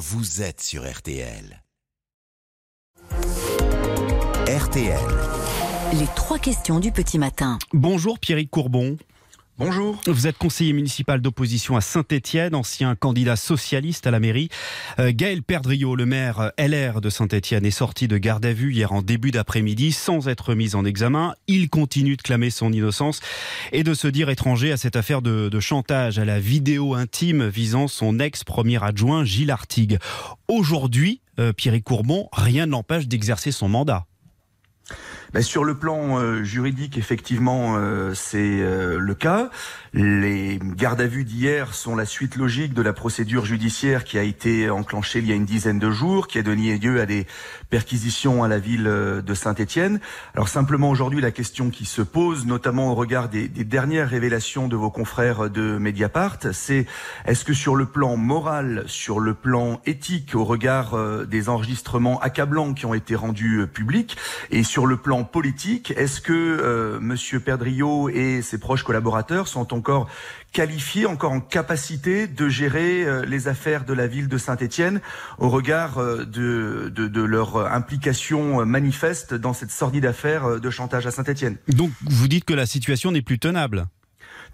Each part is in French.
vous êtes sur RTL. RTL. Les trois questions du petit matin. Bonjour Pierrick Courbon. Bonjour. Vous êtes conseiller municipal d'opposition à Saint-Étienne, ancien candidat socialiste à la mairie. Euh, Gaël Perdriau, le maire LR de Saint-Étienne, est sorti de garde à vue hier en début d'après-midi sans être mis en examen. Il continue de clamer son innocence et de se dire étranger à cette affaire de, de chantage à la vidéo intime visant son ex-premier adjoint Gilles Artigue. Aujourd'hui, euh, Pierrick Courbon, rien ne l'empêche d'exercer son mandat. Ben, sur le plan euh, juridique, effectivement, euh, c'est euh, le cas. Les gardes à vue d'hier sont la suite logique de la procédure judiciaire qui a été enclenchée il y a une dizaine de jours, qui a donné lieu à des perquisitions à la ville de Saint-Étienne. Alors simplement aujourd'hui, la question qui se pose, notamment au regard des, des dernières révélations de vos confrères de Mediapart, c'est est-ce que sur le plan moral, sur le plan éthique, au regard des enregistrements accablants qui ont été rendus publics, et sur le plan politique, est-ce que euh, Monsieur Perdriau et ses proches collaborateurs sont encore qualifiés, encore en capacité de gérer euh, les affaires de la ville de Saint-Étienne au regard euh, de, de, de, leur implication manifeste dans cette sordide affaire de chantage à Saint-Étienne? Donc vous dites que la situation n'est plus tenable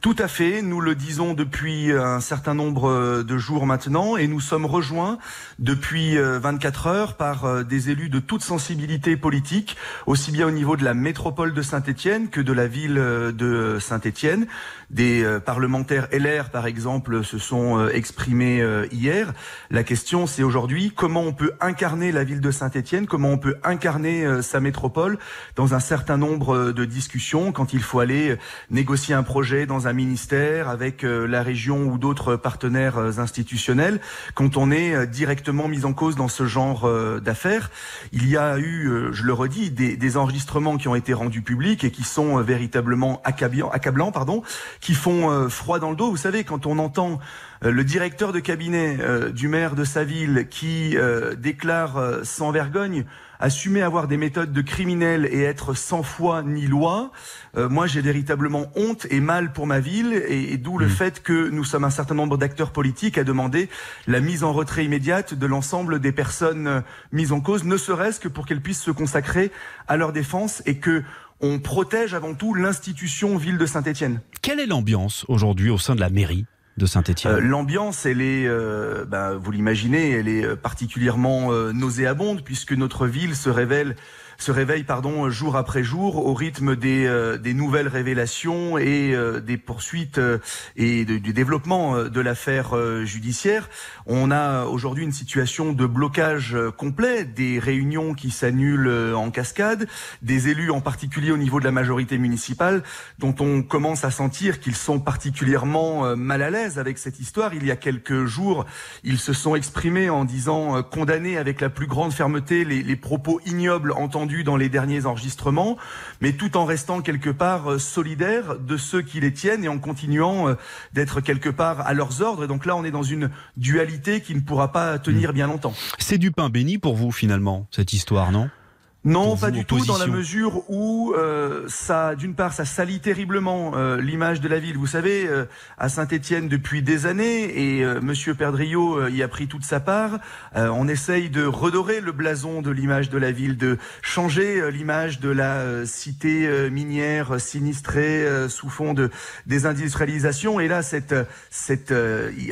tout à fait, nous le disons depuis un certain nombre de jours maintenant et nous sommes rejoints depuis 24 heures par des élus de toute sensibilité politique, aussi bien au niveau de la métropole de Saint-Étienne que de la ville de Saint-Étienne. Des parlementaires LR, par exemple, se sont exprimés hier. La question, c'est aujourd'hui comment on peut incarner la ville de Saint-Étienne, comment on peut incarner sa métropole dans un certain nombre de discussions quand il faut aller négocier un projet dans un ministère, avec la région ou d'autres partenaires institutionnels, quand on est directement mis en cause dans ce genre d'affaires. Il y a eu, je le redis, des, des, enregistrements qui ont été rendus publics et qui sont véritablement accablants, accablants pardon, qui font froid dans le dos. Vous savez, quand on entend le directeur de cabinet euh, du maire de sa ville qui euh, déclare euh, sans vergogne assumer avoir des méthodes de criminels et être sans foi ni loi, moi j'ai véritablement honte et mal pour ma ville et, et d'où mmh. le fait que nous sommes un certain nombre d'acteurs politiques à demander la mise en retrait immédiate de l'ensemble des personnes mises en cause, ne serait-ce que pour qu'elles puissent se consacrer à leur défense et que on protège avant tout l'institution ville de Saint-Étienne. Quelle est l'ambiance aujourd'hui au sein de la mairie? Euh, L'ambiance, elle est, euh, bah, vous l'imaginez, elle est particulièrement euh, nauséabonde puisque notre ville se révèle se réveille pardon jour après jour au rythme des, euh, des nouvelles révélations et euh, des poursuites euh, et du développement de l'affaire judiciaire. On a aujourd'hui une situation de blocage complet, des réunions qui s'annulent en cascade, des élus en particulier au niveau de la majorité municipale dont on commence à sentir qu'ils sont particulièrement mal à l'aise avec cette histoire. Il y a quelques jours, ils se sont exprimés en disant condamner avec la plus grande fermeté les, les propos ignobles entendus dans les derniers enregistrements, mais tout en restant quelque part solidaire de ceux qui les tiennent et en continuant d'être quelque part à leurs ordres. Et donc là, on est dans une dualité qui ne pourra pas tenir bien longtemps. C'est du pain béni pour vous finalement, cette histoire, non? Non, pas du tout, dans la mesure où euh, ça, d'une part, ça salit terriblement euh, l'image de la ville. Vous savez, euh, à Saint-Étienne depuis des années, et Monsieur Perdriau y a pris toute sa part. on essaye de redorer le blason de l'image de la ville, de changer l'image de la cité minière sinistrée sous fond de désindustrialisation. Et là, cette cette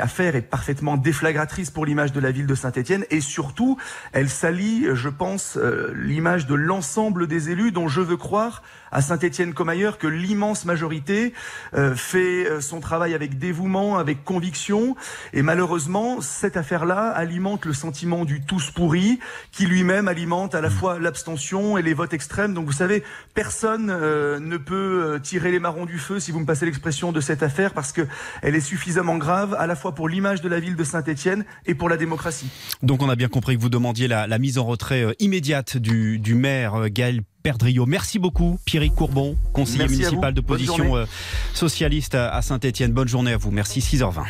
affaire est parfaitement déflagratrice pour l'image de la ville de Saint-Étienne, et surtout, elle salit, je pense, l'image de l'ensemble des élus dont je veux croire à Saint-Étienne comme ailleurs que l'immense majorité euh, fait son travail avec dévouement, avec conviction et malheureusement cette affaire-là alimente le sentiment du tous pourri qui lui-même alimente à la fois l'abstention et les votes extrêmes. Donc vous savez, personne euh, ne peut tirer les marrons du feu si vous me passez l'expression de cette affaire parce que elle est suffisamment grave à la fois pour l'image de la ville de Saint-Étienne et pour la démocratie. Donc on a bien compris que vous demandiez la, la mise en retrait euh, immédiate du, du maire Gaël Perdriau. Merci beaucoup, Pierrick Courbon, conseiller Merci municipal de position euh, socialiste à Saint-Etienne. Bonne journée à vous. Merci, 6h20.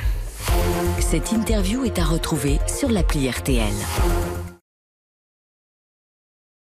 Cette interview est à retrouver sur l'appli RTL.